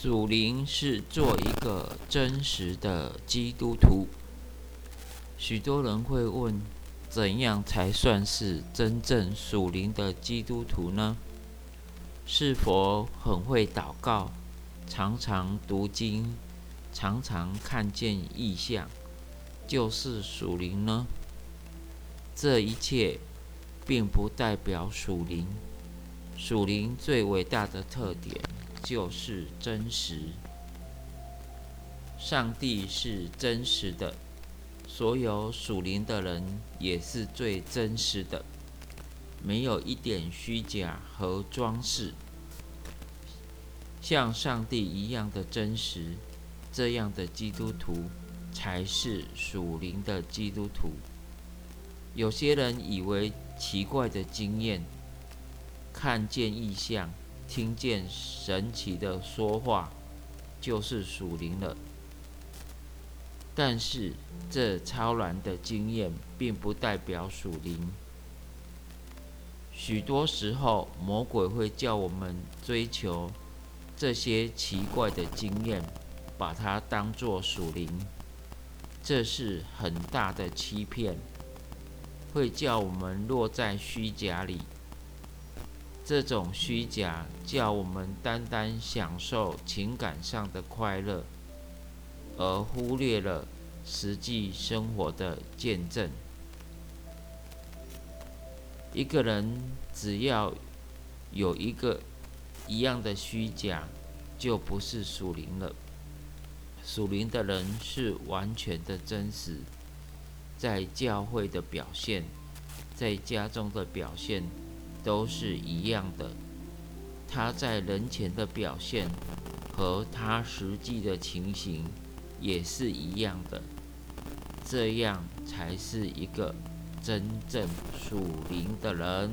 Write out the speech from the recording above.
属灵是做一个真实的基督徒。许多人会问：怎样才算是真正属灵的基督徒呢？是否很会祷告，常常读经，常常看见异象，就是属灵呢？这一切并不代表属灵。属灵最伟大的特点。就是真实，上帝是真实的，所有属灵的人也是最真实的，没有一点虚假和装饰，像上帝一样的真实，这样的基督徒才是属灵的基督徒。有些人以为奇怪的经验，看见异象。听见神奇的说话，就是属灵了。但是这超然的经验，并不代表属灵。许多时候，魔鬼会叫我们追求这些奇怪的经验，把它当作属灵。这是很大的欺骗，会叫我们落在虚假里。这种虚假叫我们单单享受情感上的快乐，而忽略了实际生活的见证。一个人只要有一个一样的虚假，就不是属灵了。属灵的人是完全的真实，在教会的表现，在家中的表现。都是一样的，他在人前的表现和他实际的情形也是一样的，这样才是一个真正属灵的人。